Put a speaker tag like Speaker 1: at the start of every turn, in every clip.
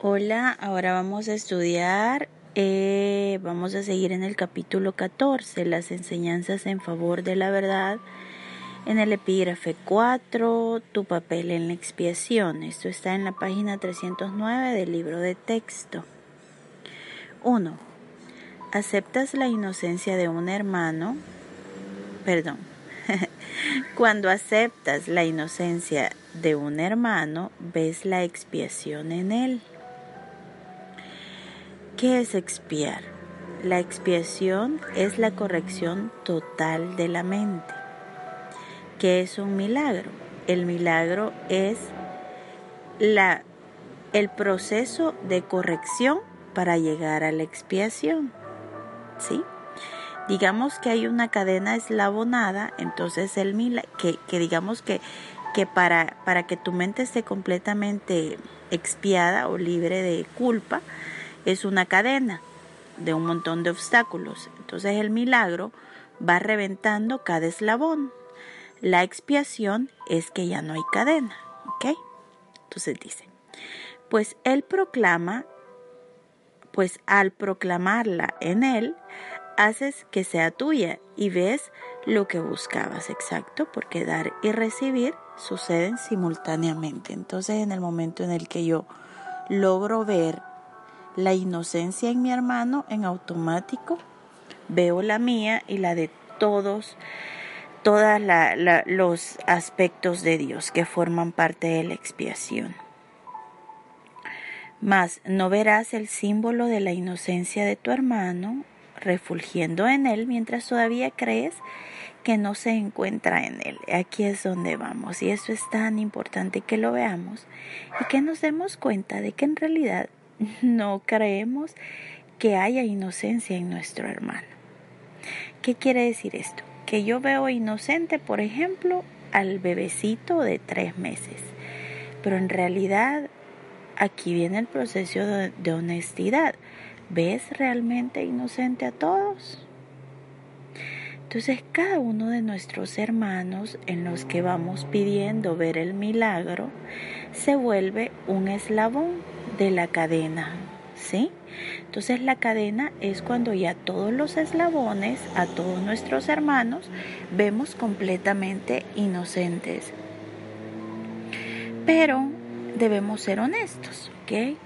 Speaker 1: Hola, ahora vamos a estudiar, eh, vamos a seguir en el capítulo 14, las enseñanzas en favor de la verdad. En el epígrafe 4, tu papel en la expiación. Esto está en la página 309 del libro de texto. 1. ¿Aceptas la inocencia de un hermano? Perdón. Cuando aceptas la inocencia de un hermano, ves la expiación en él. ¿Qué es expiar? La expiación es la corrección total de la mente. ¿Qué es un milagro? El milagro es la, el proceso de corrección para llegar a la expiación. ¿Sí? Digamos que hay una cadena eslabonada, entonces el milagro, que, que digamos que, que para, para que tu mente esté completamente expiada o libre de culpa, es una cadena de un montón de obstáculos. Entonces el milagro va reventando cada eslabón. La expiación es que ya no hay cadena, ¿ok? Entonces dice, pues él proclama, pues al proclamarla en él, haces que sea tuya y ves lo que buscabas, exacto, porque dar y recibir suceden simultáneamente. Entonces en el momento en el que yo logro ver la inocencia en mi hermano en automático, veo la mía y la de todos, todos los aspectos de Dios que forman parte de la expiación. Mas no verás el símbolo de la inocencia de tu hermano refulgiendo en él mientras todavía crees que no se encuentra en él. Aquí es donde vamos y eso es tan importante que lo veamos y que nos demos cuenta de que en realidad no creemos que haya inocencia en nuestro hermano. ¿Qué quiere decir esto? Que yo veo inocente, por ejemplo, al bebecito de tres meses, pero en realidad aquí viene el proceso de, honestidad. ¿Ves realmente inocente a todos? Entonces cada uno de nuestros hermanos en los que vamos pidiendo ver el milagro se vuelve un eslabón de la cadena, ¿sí? Entonces la cadena es cuando ya todos los eslabones, a todos nuestros hermanos, vemos completamente inocentes. Pero debemos ser honestos, ¿ok?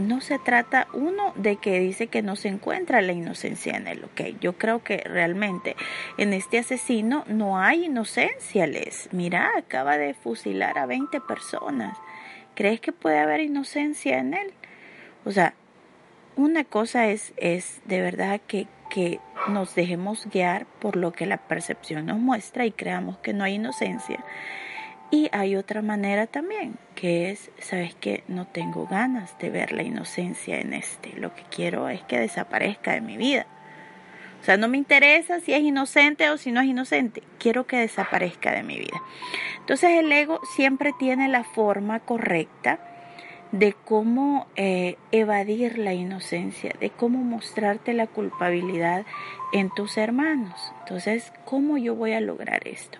Speaker 1: No se trata uno de que dice que no se encuentra la inocencia en él, ok. Yo creo que realmente en este asesino no hay inocencia, Les. Mira, acaba de fusilar a 20 personas. ¿Crees que puede haber inocencia en él? O sea, una cosa es, es de verdad que, que nos dejemos guiar por lo que la percepción nos muestra y creamos que no hay inocencia. Y hay otra manera también, que es, sabes que no tengo ganas de ver la inocencia en este. Lo que quiero es que desaparezca de mi vida. O sea, no me interesa si es inocente o si no es inocente. Quiero que desaparezca de mi vida. Entonces el ego siempre tiene la forma correcta de cómo eh, evadir la inocencia, de cómo mostrarte la culpabilidad en tus hermanos. Entonces, ¿cómo yo voy a lograr esto?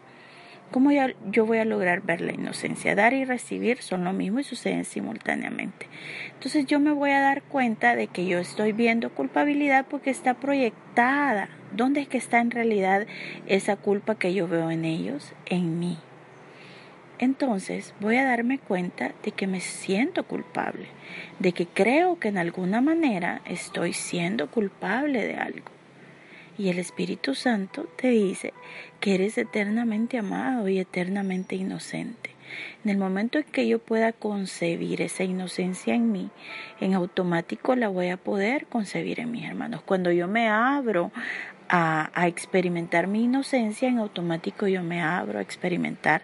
Speaker 1: ¿Cómo yo voy a lograr ver la inocencia? Dar y recibir son lo mismo y suceden simultáneamente. Entonces yo me voy a dar cuenta de que yo estoy viendo culpabilidad porque está proyectada. ¿Dónde es que está en realidad esa culpa que yo veo en ellos? En mí. Entonces voy a darme cuenta de que me siento culpable, de que creo que en alguna manera estoy siendo culpable de algo. Y el Espíritu Santo te dice que eres eternamente amado y eternamente inocente. En el momento en que yo pueda concebir esa inocencia en mí, en automático la voy a poder concebir en mis hermanos. Cuando yo me abro a, experimentar mi inocencia, en automático yo me abro a experimentar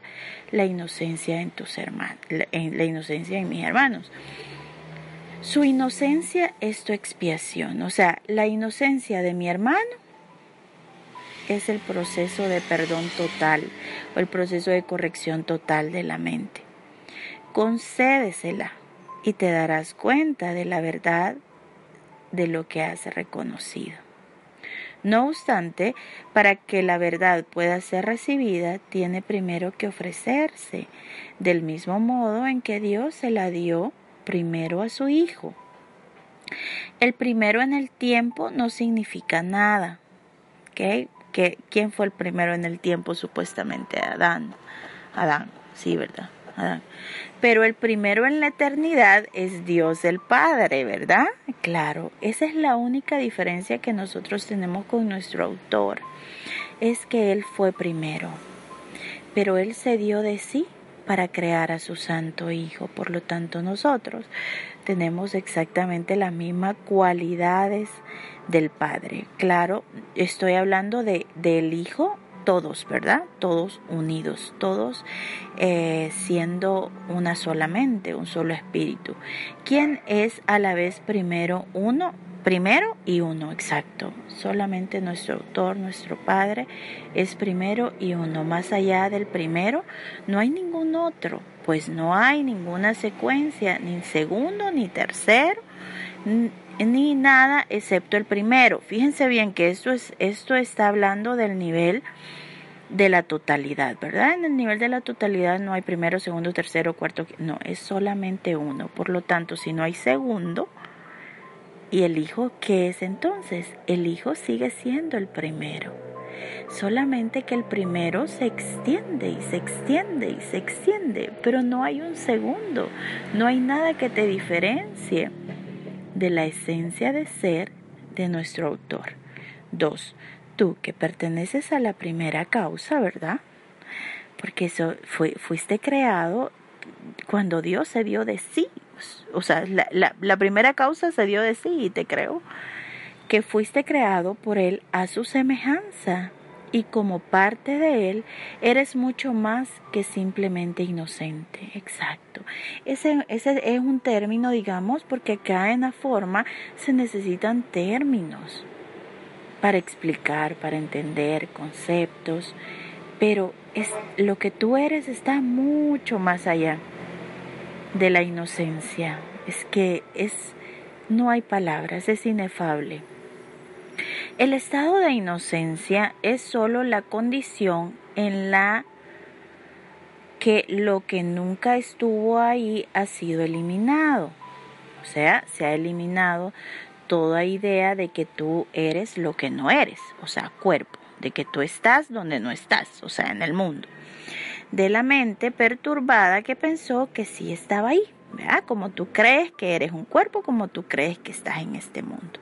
Speaker 1: la inocencia en tus hermanos, la, la inocencia en mis hermanos. Su inocencia es tu expiación, o sea, la inocencia de mi hermano es el proceso de perdón total o el proceso de corrección total de la mente. Concédesela y te darás cuenta de la verdad de lo que has reconocido. No obstante, para que la verdad pueda ser recibida, tiene primero que ofrecerse, del mismo modo en que Dios se la dio primero a su Hijo. El primero en el tiempo no significa nada. ¿okay? ¿Quién fue el primero en el tiempo? Supuestamente Adán. Adán, sí, ¿verdad? Adán. Pero el primero en la eternidad es Dios el Padre, ¿verdad? Claro, esa es la única diferencia que nosotros tenemos con nuestro autor. Es que Él fue primero, pero Él se dio de sí para crear a su Santo Hijo. Por lo tanto, nosotros tenemos exactamente las mismas cualidades del Padre. Claro, estoy hablando de, del Hijo, todos, ¿verdad? Todos unidos, todos eh, siendo una solamente, un solo espíritu. ¿Quién es a la vez primero uno? Primero y uno, exacto. Solamente nuestro autor, nuestro Padre, es primero y uno. Más allá del primero, no hay ningún otro, pues no hay ninguna secuencia, ni segundo, ni tercero, ni nada excepto el primero. Fíjense bien que esto, es, esto está hablando del nivel de la totalidad, ¿verdad? En el nivel de la totalidad no hay primero, segundo, tercero, cuarto, no, es solamente uno. Por lo tanto, si no hay segundo, ¿y el hijo qué es entonces? El hijo sigue siendo el primero. Solamente que el primero se extiende y se extiende y se extiende, pero no hay un segundo, no hay nada que te diferencie de la esencia de ser de nuestro autor. Dos, tú que perteneces a la primera causa, ¿verdad? Porque eso fuiste creado cuando Dios se dio de sí. O sea, la, la, la primera causa se dio de sí y te creo que fuiste creado por Él a su semejanza y como parte de Él eres mucho más que simplemente inocente. Exacto. Ese, ese es un término, digamos, porque acá en la forma se necesitan términos para explicar, para entender conceptos, pero es lo que tú eres está mucho más allá de la inocencia. Es que es no hay palabras, es inefable. El estado de inocencia es sólo la condición en la que lo que nunca estuvo ahí ha sido eliminado. O sea, se ha eliminado toda idea de que tú eres lo que no eres, o sea, cuerpo, de que tú estás donde no estás, o sea, en el mundo. De la mente perturbada que pensó que sí estaba ahí, ¿verdad? Como tú crees que eres un cuerpo, como tú crees que estás en este mundo.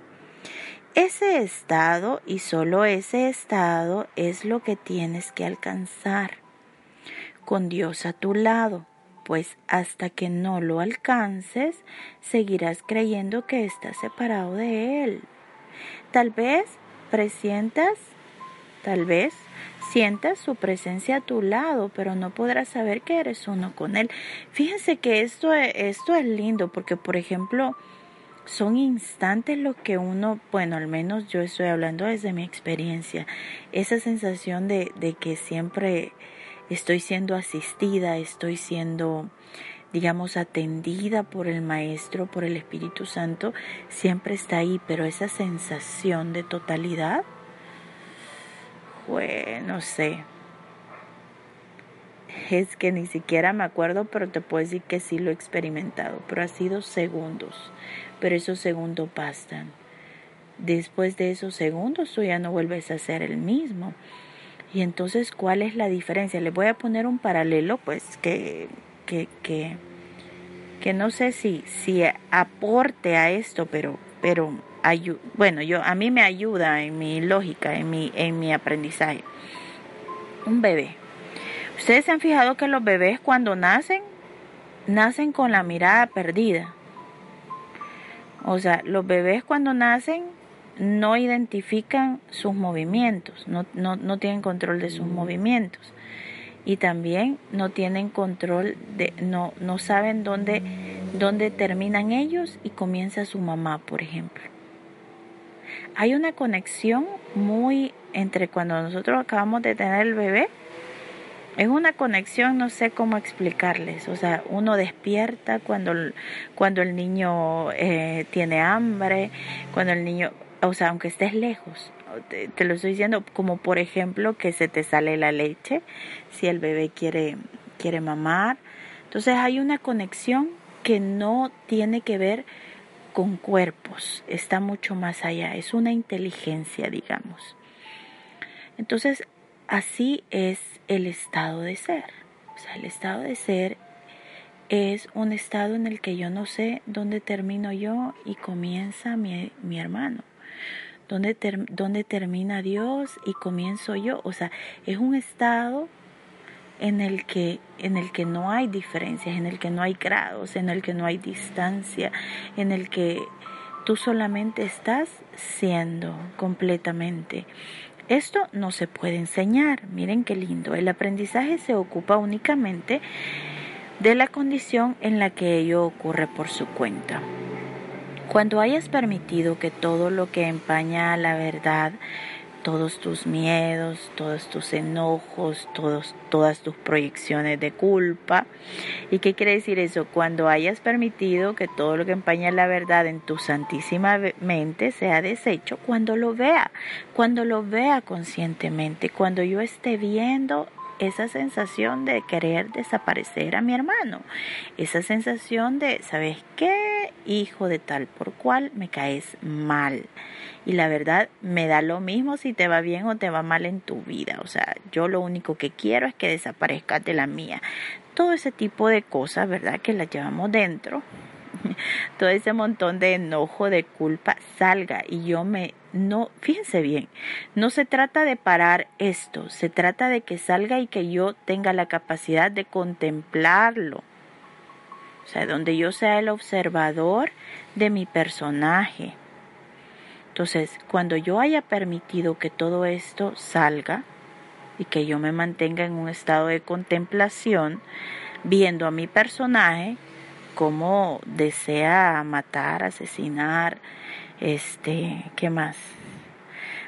Speaker 1: Ese estado y solo ese estado es lo que tienes que alcanzar con Dios a tu lado, pues hasta que no lo alcances seguirás creyendo que estás separado de Él. Tal vez presientas, tal vez sientas su presencia a tu lado, pero no podrás saber que eres uno con Él. Fíjense que esto, esto es lindo porque, por ejemplo, son instantes lo que uno, bueno, al menos yo estoy hablando desde mi experiencia, esa sensación de, de que siempre estoy siendo asistida, estoy siendo, digamos, atendida por el Maestro, por el Espíritu Santo, siempre está ahí, pero esa sensación de totalidad, bueno, no sé, es que ni siquiera me acuerdo, pero te puedo decir que sí lo he experimentado, pero ha sido segundos pero esos segundos bastan. Después de esos segundos tú ya no vuelves a ser el mismo. Y entonces, ¿cuál es la diferencia? Le voy a poner un paralelo, pues, que, que, que, que no sé si, si aporte a esto, pero, pero bueno, yo, a mí me ayuda en mi lógica, en mi, en mi aprendizaje. Un bebé. Ustedes se han fijado que los bebés cuando nacen, nacen con la mirada perdida. O sea, los bebés cuando nacen no identifican sus movimientos, no, no, no tienen control de sus movimientos y también no tienen control de, no, no saben dónde, dónde terminan ellos y comienza su mamá, por ejemplo. Hay una conexión muy entre cuando nosotros acabamos de tener el bebé, es una conexión, no sé cómo explicarles. O sea, uno despierta cuando, cuando el niño eh, tiene hambre, cuando el niño, o sea, aunque estés lejos, te, lo estoy diciendo como por ejemplo que se te sale la leche si el bebé quiere, quiere mamar. Entonces hay una conexión que no tiene que ver con cuerpos, está mucho más allá, es una inteligencia, digamos. Entonces, así es el estado de ser. O sea, el estado de ser es un estado en el que yo no sé dónde termino yo y comienza mi, mi hermano dónde, termina Dios y comienzo yo. O sea, es un estado en el que en el que no hay diferencias, en el que no hay grados, en el que no hay distancia, en el que tú solamente estás siendo completamente. Esto no se puede enseñar. Miren qué lindo. El aprendizaje se ocupa únicamente de la condición en la que ello ocurre por su cuenta. Cuando hayas permitido que todo lo que empaña la verdad, todos tus miedos, todos tus enojos, todos, todas tus proyecciones de culpa. ¿Y qué quiere decir eso? Cuando hayas permitido que todo lo que empaña la verdad en tu santísima mente sea deshecho, cuando lo vea, cuando lo vea conscientemente, cuando yo esté viendo esa sensación de querer desaparecer a mi hermano, esa sensación de, ¿sabes qué? Hijo de tal por cual me caes mal. Y la verdad me da lo mismo si te va bien o te va mal en tu vida. O sea, yo lo único que quiero es que desaparezcas de la mía. Todo ese tipo de cosas, ¿verdad? Que las llevamos dentro todo ese montón de enojo, de culpa salga y yo me no, fíjense bien, no se trata de parar esto, se trata de que salga y que yo tenga la capacidad de contemplarlo. O sea, donde yo sea el observador de mi personaje. Entonces, cuando yo haya permitido que todo esto salga y que yo me mantenga en un estado de contemplación, viendo a mi personaje, cómo desea matar, asesinar, este, ¿qué más?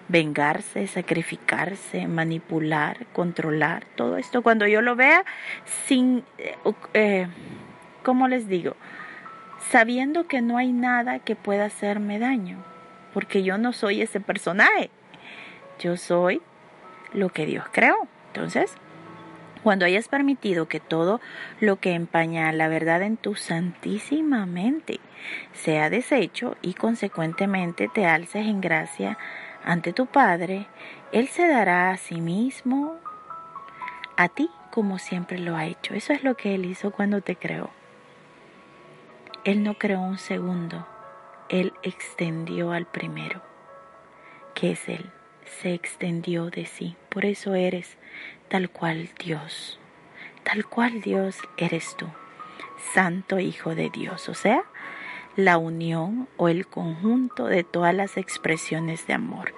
Speaker 1: Vengarse, sacrificarse, manipular, controlar, todo esto. Cuando yo lo vea sin, eh, eh, ¿cómo les digo? Sabiendo que no hay nada que pueda hacerme daño, porque yo no soy ese personaje, yo soy lo que Dios creó. Entonces, cuando hayas permitido que todo lo que empaña la verdad en tu santísima mente sea deshecho y consecuentemente te alces en gracia ante tu Padre, Él se dará a sí mismo a ti como siempre lo ha hecho. Eso es lo que Él hizo cuando te creó. Él no creó un segundo, Él extendió al primero, que es Él. Se extendió de sí. Por eso eres tal cual Dios. Tal cual Dios eres tú, Santo Hijo de Dios, o sea, la unión o el conjunto de todas las expresiones de amor,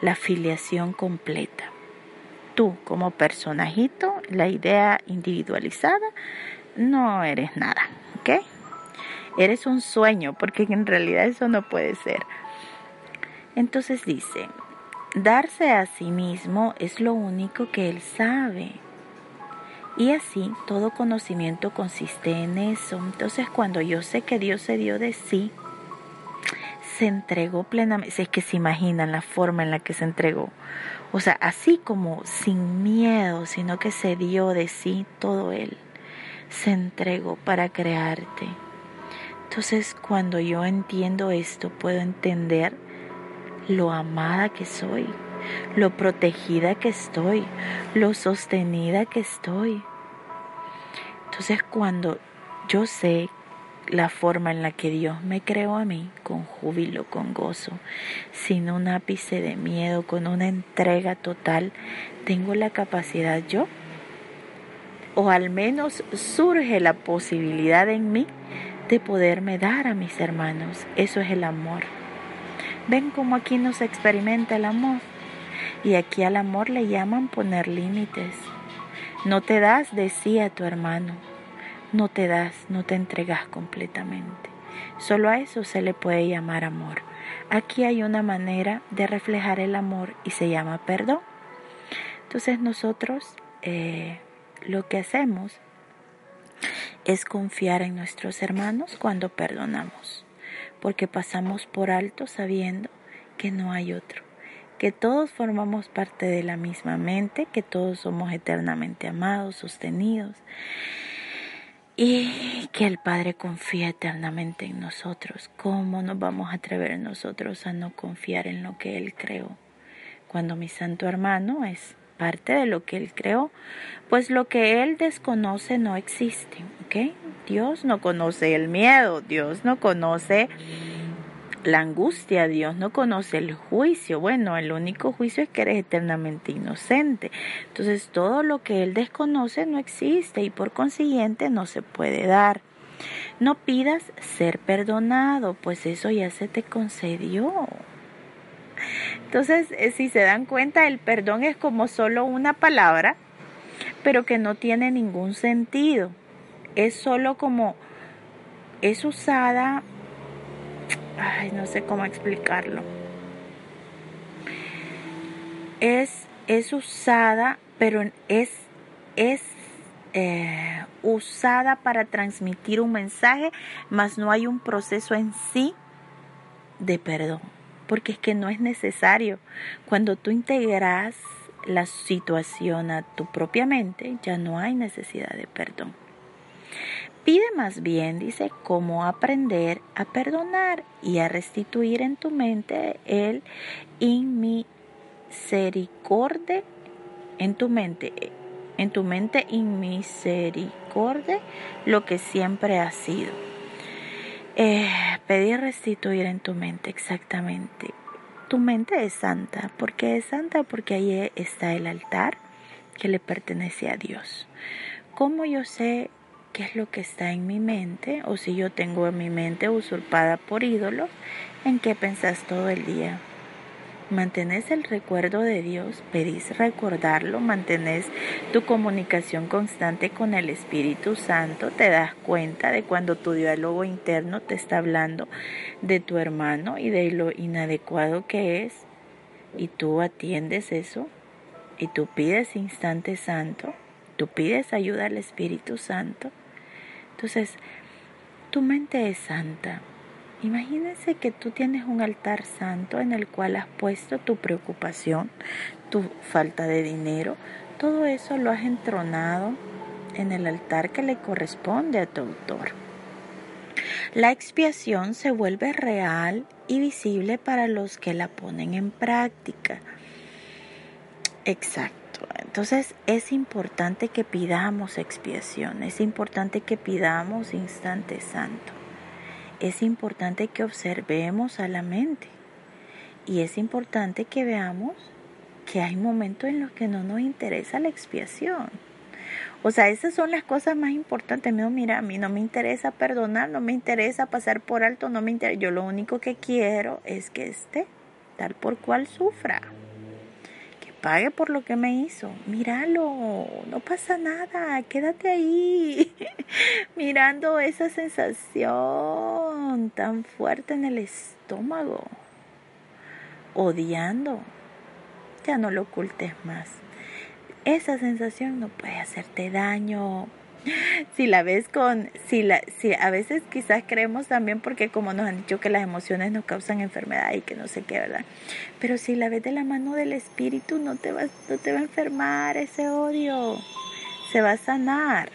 Speaker 1: la filiación completa. Tú como personajito, la idea individualizada, no eres nada. Eres un sueño, porque en realidad eso no puede ser. Entonces dice, Darse a sí mismo es lo único que él sabe. Y así todo conocimiento consiste en eso. Entonces cuando yo sé que Dios se dio de sí, se entregó plenamente. Es que se imaginan la forma en la que se entregó. O sea, así como sin miedo, sino que se dio de sí todo Él. Se entregó para crearte. Entonces cuando yo entiendo esto, puedo entender lo amada que soy, lo protegida que estoy, lo sostenida que estoy. Entonces cuando yo sé la forma en la que Dios me creó a mí, con júbilo, con gozo, sin un ápice de miedo, con una entrega total, tengo la capacidad yo, o al menos surge la posibilidad en mí de poderme dar a mis hermanos. Eso es el amor. Ven cómo aquí no se experimenta el amor. Y aquí al amor le llaman poner límites. No te das de sí a tu hermano. No te das, no te entregas completamente. Solo a eso se le puede llamar amor. Aquí hay una manera de reflejar el amor y se llama perdón. Entonces nosotros eh, lo que hacemos es confiar en nuestros hermanos cuando perdonamos, porque pasamos por alto sabiendo que no hay otro, que todos formamos parte de la misma mente, que todos somos eternamente amados, sostenidos y que el Padre confía eternamente en nosotros. ¿Cómo nos vamos a atrever nosotros a no confiar en lo que Él creó? Cuando mi santo hermano es parte de lo que Él creó, pues lo que Él desconoce no existe, ¿ok? Dios no conoce el miedo, Dios no conoce la angustia, Dios no conoce el juicio. Bueno, el único juicio es que eres eternamente inocente. Entonces todo lo que Él desconoce no existe y por consiguiente no se puede dar. No pidas ser perdonado, pues eso ya se te concedió. Entonces, eh, si se dan cuenta, el perdón es como solo una palabra, pero que no tiene ningún sentido. Es solo como es usada ay, no sé cómo explicarlo. Es, es usada, pero es, es eh, usada para transmitir un mensaje, mas no hay un proceso en sí de perdón, porque es que no es necesario. Cuando tú integras la situación a tu propia mente, ya no hay necesidad de perdón. Pide más bien, dice, cómo aprender a perdonar y a restituir en tu mente el inmisericordia, en tu mente, en tu mente inmisericordia, lo que siempre ha sido. Eh, pedir restituir en tu mente, exactamente. Tu mente es santa. ¿Por qué es santa? Porque ahí está el altar que le pertenece a Dios. ¿Cómo yo sé qué es lo que está en mi mente o si yo tengo en mi mente usurpada por ídolos, en qué pensás todo el día. Mantenés el recuerdo de Dios, pedís recordarlo, mantenés tu comunicación constante con el Espíritu Santo, te das cuenta de cuando tu diálogo interno te está hablando de tu hermano y de lo inadecuado que es, y tú atiendes eso, y tú pides instante santo, tú pides ayuda al Espíritu Santo, entonces, tu mente es santa. Imagínense que tú tienes un altar santo en el cual has puesto tu preocupación, tu falta de dinero, todo eso lo has entronado en el altar que le corresponde a tu autor. La expiación se vuelve real y visible para los que la ponen en práctica. Exacto. Entonces es importante que pidamos expiación, es importante que pidamos instante santo, es importante que observemos a la mente y es importante que veamos que hay momentos en los que no nos interesa la expiación. O sea, esas son las cosas más importantes. No, mira, a mí no me interesa perdonar, no me interesa pasar por alto, no me interesa. Yo lo único que quiero es que esté tal por cual sufra pague por lo que me hizo. Míralo, no pasa nada, quédate ahí, mirando esa sensación tan fuerte en el estómago, odiando. Ya no lo ocultes más. Esa sensación no puede hacerte daño, si la ves con, si la, si a veces quizás creemos también porque como nos han dicho que las emociones nos causan enfermedad y que no sé qué, ¿verdad? Pero si la ves de la mano del espíritu no te va, no te va a enfermar ese odio, se va a sanar.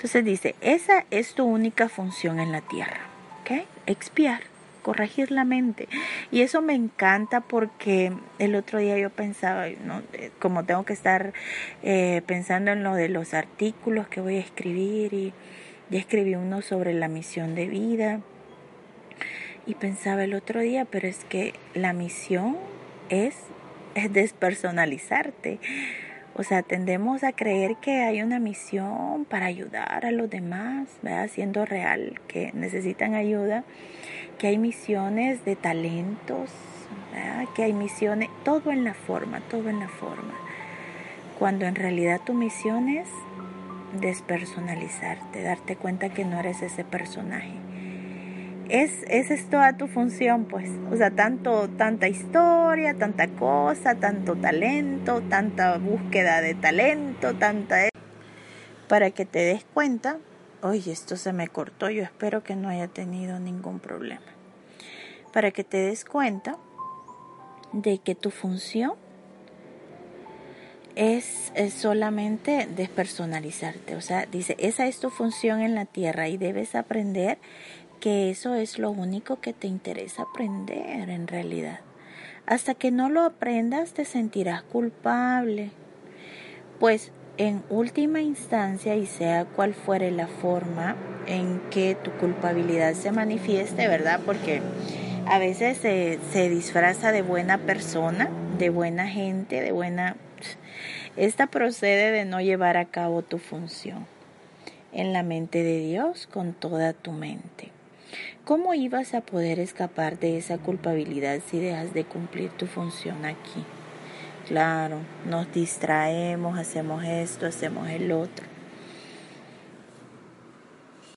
Speaker 1: Entonces dice, esa es tu única función en la tierra, ¿ok? Expiar corregir la mente. Y eso me encanta porque el otro día yo pensaba, ¿no? Eh, como tengo que estar eh, pensando en lo de los artículos que voy a escribir y ya escribí uno sobre la misión de vida. Y pensaba el otro día, pero es que la misión es, es despersonalizarte. O sea, tendemos a creer que hay una misión para ayudar a los demás, ¿verdad? siendo real que necesitan ayuda, que hay misiones de talentos, que hay misiones, todo en la forma, todo en la forma. Cuando en realidad tu misión es despersonalizarte, darte cuenta que no eres ese personaje es, esa es toda tu función, pues. O sea, tanto, tanta historia, tanta cosa, tanto talento, tanta búsqueda de talento, tanta... E-, para que te des cuenta, oye, esto se me cortó, yo espero que no haya tenido ningún problema. Para que te des cuenta de que tu función es, es, solamente despersonalizarte. O sea, dice, esa es tu función en la tierra y debes aprender que eso es lo único que te interesa aprender en realidad. Hasta que no lo aprendas te sentirás culpable. Pues en última instancia, y sea cual fuere la forma en que tu culpabilidad se manifieste, ¿verdad? Porque a veces se, se disfraza de buena persona, de buena gente, de buena... Esta procede de no llevar a cabo tu función en la mente de Dios con toda tu mente. ¿Cómo ibas a poder escapar de esa culpabilidad si dejas de cumplir tu función aquí? Claro, nos distraemos, hacemos esto, hacemos el otro.